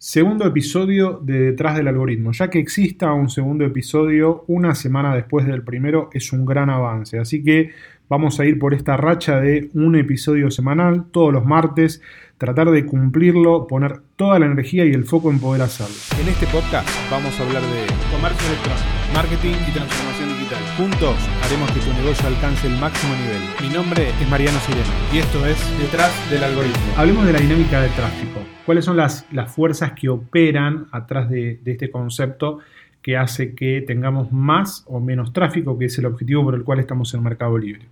Segundo episodio de Detrás del algoritmo. Ya que exista un segundo episodio una semana después del primero es un gran avance. Así que vamos a ir por esta racha de un episodio semanal todos los martes, tratar de cumplirlo, poner toda la energía y el foco en poder hacerlo. En este podcast vamos a hablar de comercio electrónico, marketing y transformación digital. Juntos haremos que tu negocio alcance el máximo nivel. Mi nombre es Mariano Sirena y esto es Detrás del algoritmo. Hablemos de la dinámica de tráfico. ¿Cuáles son las, las fuerzas que operan atrás de, de este concepto? que hace que tengamos más o menos tráfico, que es el objetivo por el cual estamos en Mercado Libre.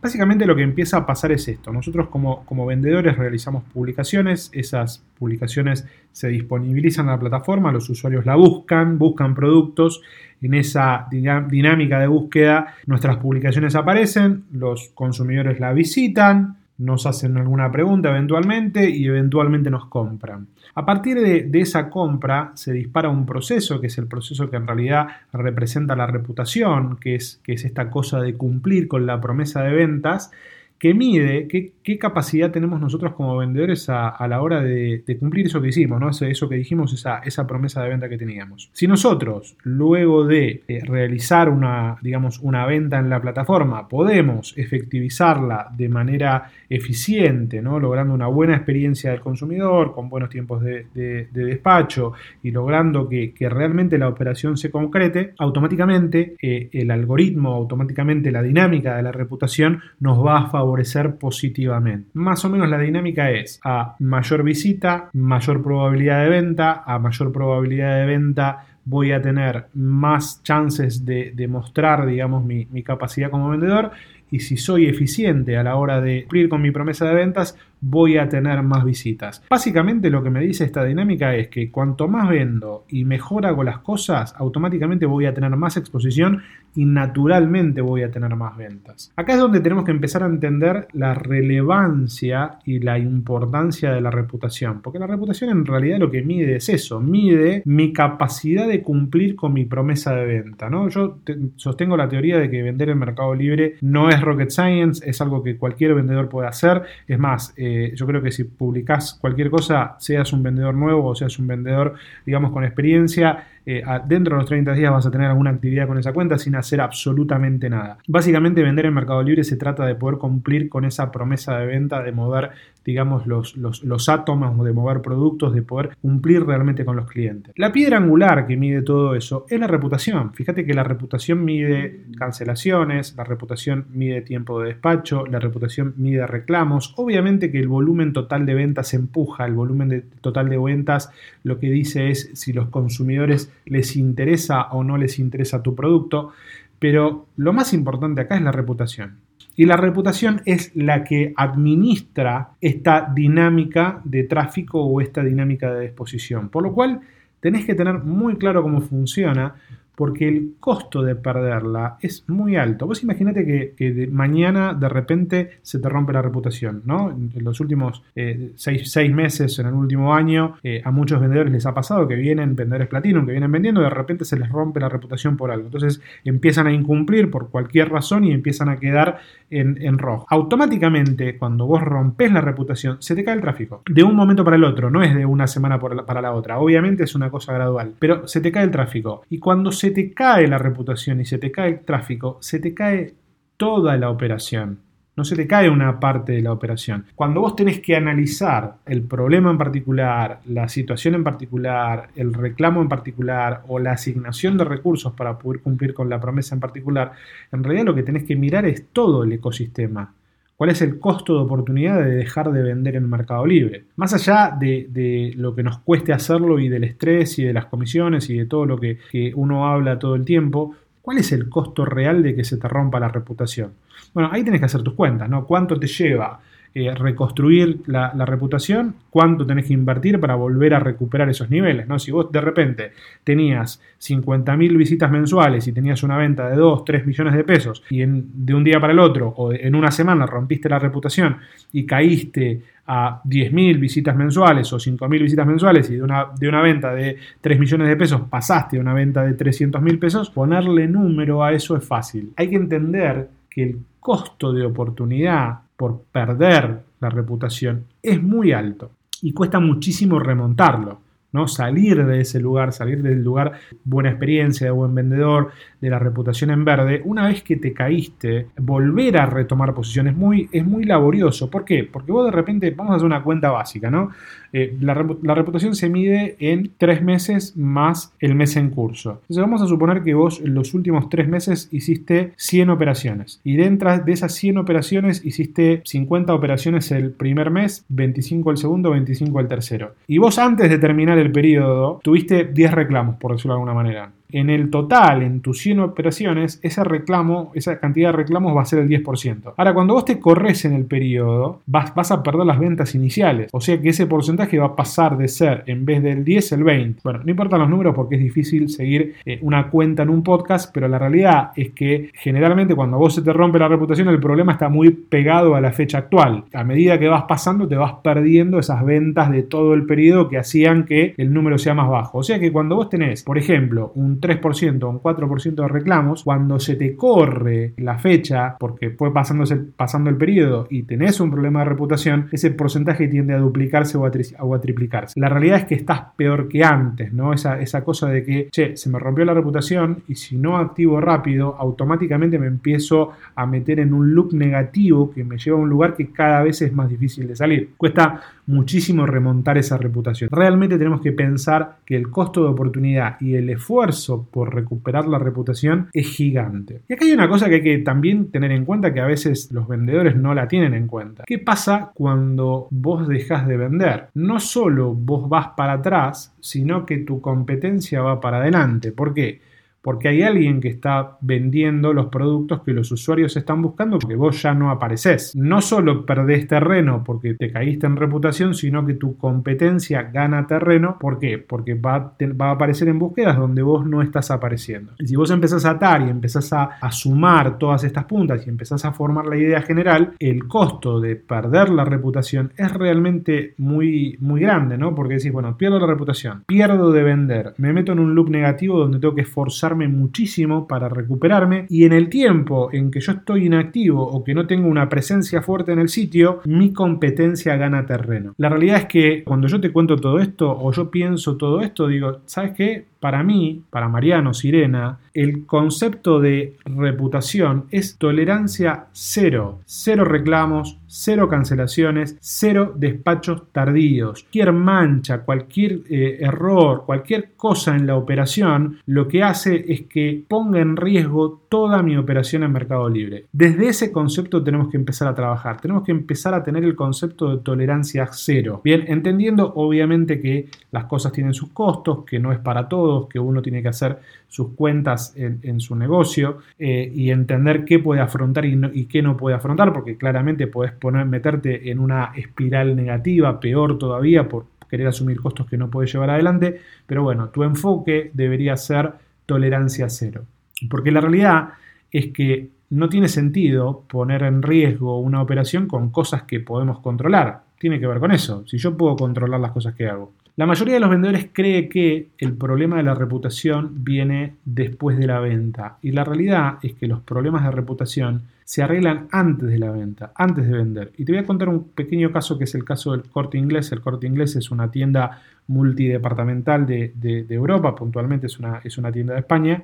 Básicamente lo que empieza a pasar es esto. Nosotros como, como, vendedores realizamos publicaciones, esas publicaciones se disponibilizan en la plataforma, los usuarios la buscan, buscan productos, en esa dinámica de búsqueda nuestras publicaciones aparecen, los consumidores la visitan, nos hacen alguna pregunta eventualmente y eventualmente nos compran. A partir de, esa compra se dispara un proceso, que es el proceso que en realidad representa la reputación, que es, que es esta cosa de cumplir con la promesa de ventas, que mide qué, capacidad tenemos nosotros como vendedores a, la hora de, cumplir eso que hicimos, ¿no? eso, que dijimos, esa, esa, promesa de venta que teníamos. Si nosotros, luego de eh, realizar una, digamos, una venta en la plataforma, podemos efectivizarla de manera eficiente, ¿no? logrando una buena experiencia del consumidor, con buenos tiempos de, despacho y logrando que, realmente la operación se concrete, automáticamente eh, el algoritmo, automáticamente la dinámica de la reputación nos va a favorecer favorecer positivamente. Más o menos la dinámica es a mayor visita, mayor probabilidad de venta, a mayor probabilidad de venta voy a tener más chances de, mostrar, digamos, mi, capacidad como vendedor y si soy eficiente a la hora de cumplir con mi promesa de ventas, voy a tener más visitas. Básicamente lo que me dice esta dinámica es que cuanto más vendo y mejor hago las cosas, automáticamente voy a tener más exposición y naturalmente voy a tener más ventas. Acá es donde tenemos que empezar a entender la relevancia y la importancia de la reputación, porque la reputación en realidad lo que mide es eso, mide mi capacidad de cumplir con mi promesa de venta. ¿no? Yo sostengo la teoría de que vender en Mercado Libre no es rocket science, es algo que cualquier vendedor puede hacer. Es más, yo creo que si publicás cualquier cosa, seas un vendedor nuevo o seas un vendedor, digamos, con experiencia, eh, dentro de los 30 días vas a tener alguna actividad con esa cuenta sin hacer absolutamente nada. Básicamente vender en Mercado Libre se trata de poder cumplir con esa promesa de venta, de mover, digamos, los, los, los átomos, de mover productos, de poder cumplir realmente con los clientes. La piedra angular que mide todo eso es la reputación. Fíjate que la reputación mide cancelaciones, la reputación mide tiempo de despacho, la reputación mide reclamos. Obviamente que el volumen total de ventas empuja, el volumen total de ventas lo que dice es si los consumidores les interesa o no les interesa tu producto, pero lo más importante acá es la reputación. Y la reputación es la que administra esta dinámica de tráfico o esta dinámica de disposición. Por lo cual tenés que tener muy claro cómo funciona porque el costo de perderla es muy alto. Vos imaginate que, de mañana de repente se te rompe la reputación, ¿no? En los últimos eh, seis, meses, en el último año, eh, a muchos vendedores les ha pasado que vienen vendedores platino, que vienen vendiendo, y de repente se les rompe la reputación por algo. Entonces empiezan a incumplir por cualquier razón y empiezan a quedar en, rojo. Automáticamente, cuando vos rompes la reputación, se te cae el tráfico. De un momento para el otro, no es de una semana para la otra. Obviamente es una cosa gradual, pero se te cae el tráfico. Y cuando se te cae la reputación y se te cae el tráfico, se te cae toda la operación. No se te cae una parte de la operación. Cuando vos tenés que analizar el problema en particular, la situación en particular, el reclamo en particular o la asignación de recursos para poder cumplir con la promesa en particular, en realidad lo que tenés que mirar es todo el ecosistema. ¿Cuál es el costo de oportunidad de dejar de vender en el mercado libre? Más allá de, lo que nos cueste hacerlo y del estrés y de las comisiones y de todo lo que, que uno habla todo el tiempo, ¿cuál es el costo real de que se te rompa la reputación? Bueno, ahí tienes que hacer tus cuentas, ¿no? ¿Cuánto te lleva eh, reconstruir la, reputación? ¿Cuánto tenés que invertir para volver a recuperar esos niveles? ¿no? Si vos de repente tenías 50.000 visitas mensuales y tenías una venta de 2, 3 millones de pesos y de un día para el otro o en una semana rompiste la reputación y caíste a 10.000 visitas mensuales o 5.000 visitas mensuales y de una, de una venta de 3 millones de pesos pasaste a una venta de 300.000 pesos, ponerle número a eso es fácil. Hay que entender que el costo de oportunidad por perder la reputación es muy alto y cuesta muchísimo remontarlo. ¿No? Salir de ese lugar, salir del lugar buena experiencia, de buen vendedor, de la reputación en verde, una vez que te caíste, volver a retomar posiciones es muy, es muy laborioso. ¿Por qué? Porque vos de repente, vamos a hacer una cuenta básica, ¿no? Eh, la, reputación se mide en tres meses más el mes en curso. Entonces vamos a suponer que vos en los últimos tres meses hiciste 100 operaciones y dentro de esas 100 operaciones hiciste 50 operaciones el primer mes, 25 el segundo, 25 el tercero. Y vos antes de terminar el periodo tuviste 10 reclamos, por decirlo de alguna manera en el total, en tus 100 operaciones, ese reclamo, esa cantidad de reclamos va a ser el 10%. Ahora, cuando vos te corres en el periodo, vas, vas a perder las ventas iniciales. O sea que ese porcentaje va a pasar de ser, en vez del 10, el 20. Bueno, no importan los números porque es difícil seguir eh, una cuenta en un podcast, pero la realidad es que generalmente cuando vos se te rompe la reputación, el problema está muy pegado a la fecha actual. A medida que vas pasando, te vas perdiendo esas ventas de todo el periodo que hacían que el número sea más bajo. O sea que cuando vos tenés, por ejemplo, un 3% o un 4% de reclamos, cuando se te corre la fecha, porque fue pasándose, pasando el periodo y tenés un problema de reputación, ese porcentaje tiende a duplicarse o a, triplicarse. La realidad es que estás peor que antes, ¿no? Esa, esa cosa de que, che, se me rompió la reputación y si no activo rápido, automáticamente me empiezo a meter en un loop negativo que me lleva a un lugar que cada vez es más difícil de salir. Cuesta muchísimo remontar esa reputación. Realmente tenemos que pensar que el costo de oportunidad y el esfuerzo por recuperar la reputación es gigante. Y acá hay una cosa que hay que también tener en cuenta que a veces los vendedores no la tienen en cuenta. ¿Qué pasa cuando vos dejas de vender? No solo vos vas para atrás, sino que tu competencia va para adelante. ¿Por qué? Porque hay alguien que está vendiendo los productos que los usuarios están buscando porque vos ya no apareces. No solo perdés terreno porque te caíste en reputación, sino que tu competencia gana terreno. ¿Por qué? Porque va, a aparecer en búsquedas donde vos no estás apareciendo. Y si vos empezás a atar y empezás a, sumar todas estas puntas y empezás a formar la idea general, el costo de perder la reputación es realmente muy, muy grande, ¿no? Porque decís, bueno, pierdo la reputación, pierdo de vender, me meto en un loop negativo donde tengo que esforzarme muchísimo para recuperarme y en el tiempo en que yo estoy inactivo o que no tengo una presencia fuerte en el sitio, mi competencia gana terreno. La realidad es que cuando yo te cuento todo esto o yo pienso todo esto, digo, ¿sabes qué? Para mí, para Mariano Sirena, el concepto de reputación es tolerancia cero. Cero reclamos, cero cancelaciones, cero despachos tardíos. Cualquier mancha, cualquier eh, error, cualquier cosa en la operación, lo que hace es que ponga en riesgo toda mi operación en Mercado Libre. Desde ese concepto tenemos que empezar a trabajar. Tenemos que empezar a tener el concepto de tolerancia cero. Bien, entendiendo obviamente que las cosas tienen sus costos, que no es para todos que uno tiene que hacer sus cuentas en, su negocio eh, y entender qué puede afrontar y, qué no puede afrontar, porque claramente puedes poner, meterte en una espiral negativa, peor todavía, por querer asumir costos que no puedes llevar adelante, pero bueno, tu enfoque debería ser tolerancia cero. Porque la realidad es que no tiene sentido poner en riesgo una operación con cosas que podemos controlar. Tiene que ver con eso. Si yo puedo controlar las cosas que hago. La mayoría de los vendedores cree que el problema de la reputación viene después de la venta y la realidad es que los problemas de reputación se arreglan antes de la venta, antes de vender. Y te voy a contar un pequeño caso que es el caso del corte inglés. El corte inglés es una tienda multidepartamental de, Europa, puntualmente es una, es una, tienda de España,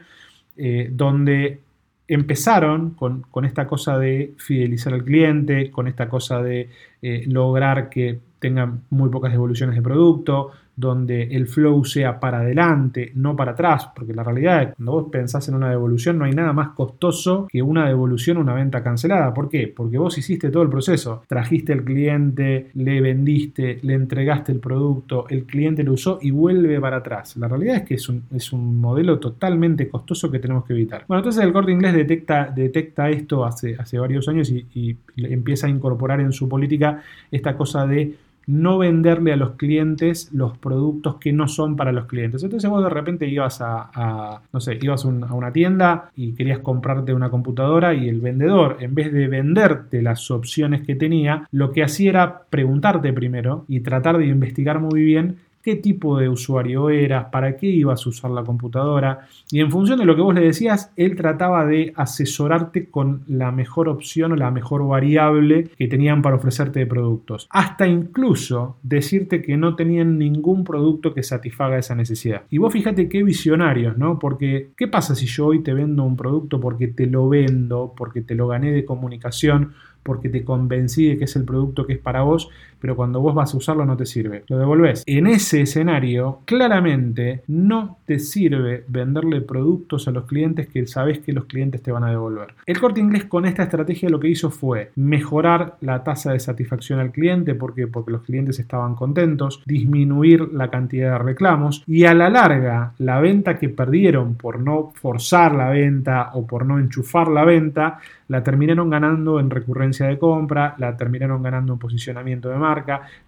eh, donde empezaron con, esta cosa de fidelizar al cliente, con esta cosa de eh, lograr que tengan muy pocas devoluciones de producto, donde el flow sea para adelante, no para atrás, porque la realidad es que cuando vos pensás en una devolución no hay nada más costoso que una devolución una venta cancelada. ¿Por qué? Porque vos hiciste todo el proceso, trajiste al cliente, le vendiste, le entregaste el producto, el cliente lo usó y vuelve para atrás. La realidad es que es un, es un modelo totalmente costoso que tenemos que evitar. Bueno, entonces el corte inglés detecta, detecta esto hace, hace varios años y empieza a incorporar en su política esta cosa de no venderle a los clientes los productos que no son para los clientes. Entonces vos de repente ibas a, no sé, ibas a una tienda y querías comprarte una computadora y el vendedor, en vez de venderte las opciones que tenía, lo que hacía era preguntarte primero y tratar de investigar muy bien qué tipo de usuario eras, para qué ibas a usar la computadora. Y en función de lo que vos le decías, él trataba de asesorarte con la mejor opción o la mejor variable que tenían para ofrecerte de productos. Hasta incluso decirte que no tenían ningún producto que satisfaga esa necesidad. Y vos fíjate qué visionarios, ¿no? Porque, ¿qué pasa si yo hoy te vendo un producto porque te lo vendo, porque te lo gané de comunicación? porque te convencí de que es el producto que es para vos, pero cuando vos vas a usarlo no te sirve. Lo devolvés. En ese escenario, claramente no te sirve venderle productos a los clientes que sabes que los clientes te van a devolver. El corte inglés con esta estrategia lo que hizo fue mejorar la tasa de satisfacción al cliente, porque porque los clientes estaban contentos, disminuir la cantidad de reclamos y a la larga la venta que perdieron por no forzar la venta o por no enchufar la venta, la terminaron ganando en recurrencia de compra, la terminaron ganando en posicionamiento de marca,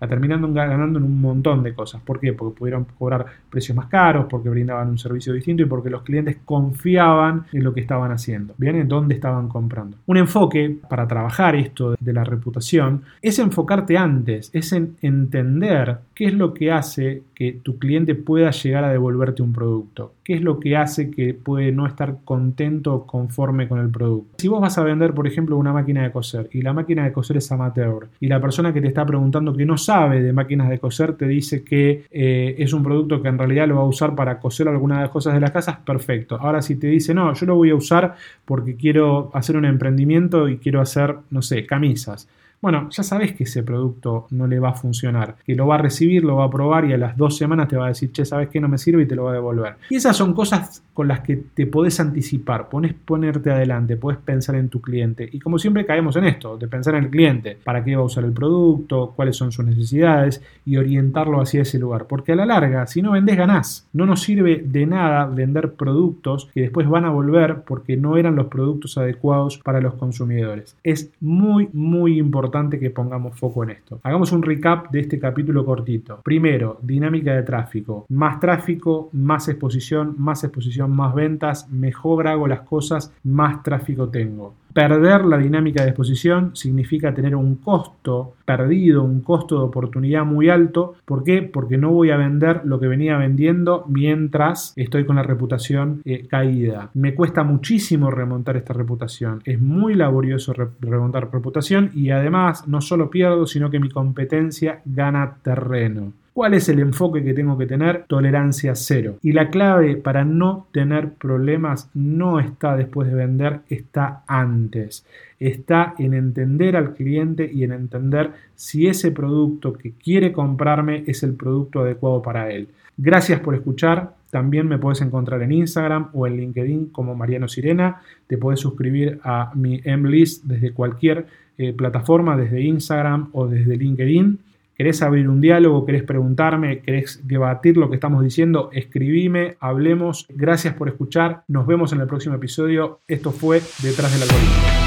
la terminaron ganando en un montón de cosas. ¿Por qué? Porque pudieron cobrar precios más caros, porque brindaban un servicio distinto y porque los clientes confiaban en lo que estaban haciendo, ¿bien? En dónde estaban comprando. Un enfoque para trabajar esto de la reputación es enfocarte antes, es en entender qué es lo que hace que tu cliente pueda llegar a devolverte un producto, qué es lo que hace que puede no estar contento o conforme con el producto. Si vos vas a vender, por ejemplo, una máquina de coser y la máquina de coser es amateur y la persona que te está preguntando que no sabe de máquinas de coser te dice que eh, es un producto que en realidad lo va a usar para coser algunas de las cosas de las casas, perfecto. Ahora si te dice, no, yo lo voy a usar porque quiero hacer un emprendimiento y quiero hacer, no sé, camisas bueno, ya sabes que ese producto no le va a funcionar, que lo va a recibir, lo va a probar y a las dos semanas te va a decir, che, sabes que no me sirve y te lo va a devolver. Y esas son cosas con las que te podés anticipar, pones ponerte adelante, puedes pensar en tu cliente. Y como siempre caemos en esto, de pensar en el cliente, para qué va a usar el producto, cuáles son sus necesidades y orientarlo hacia ese lugar. Porque a la larga, si no vendes, ganás. No nos sirve de nada vender productos que después van a volver porque no eran los productos adecuados para los consumidores. Es muy, muy importante que pongamos foco en esto. Hagamos un recap de este capítulo cortito. Primero, dinámica de tráfico. Más tráfico, más exposición, más exposición, más ventas, mejor hago las cosas, más tráfico tengo. Perder la dinámica de exposición significa tener un costo perdido, un costo de oportunidad muy alto. ¿Por qué? Porque no voy a vender lo que venía vendiendo mientras estoy con la reputación eh, caída. Me cuesta muchísimo remontar esta reputación. Es muy laborioso remontar reputación y además no solo pierdo, sino que mi competencia gana terreno. ¿Cuál es el enfoque que tengo que tener? Tolerancia cero. Y la clave para no tener problemas no está después de vender, está antes. Está en entender al cliente y en entender si ese producto que quiere comprarme es el producto adecuado para él. Gracias por escuchar. También me puedes encontrar en Instagram o en LinkedIn como Mariano Sirena. Te puedes suscribir a mi M-List desde cualquier eh, plataforma, desde Instagram o desde LinkedIn querés abrir un diálogo, querés preguntarme, querés debatir lo que estamos diciendo, escribime, hablemos. Gracias por escuchar. Nos vemos en el próximo episodio. Esto fue Detrás del algoritmo.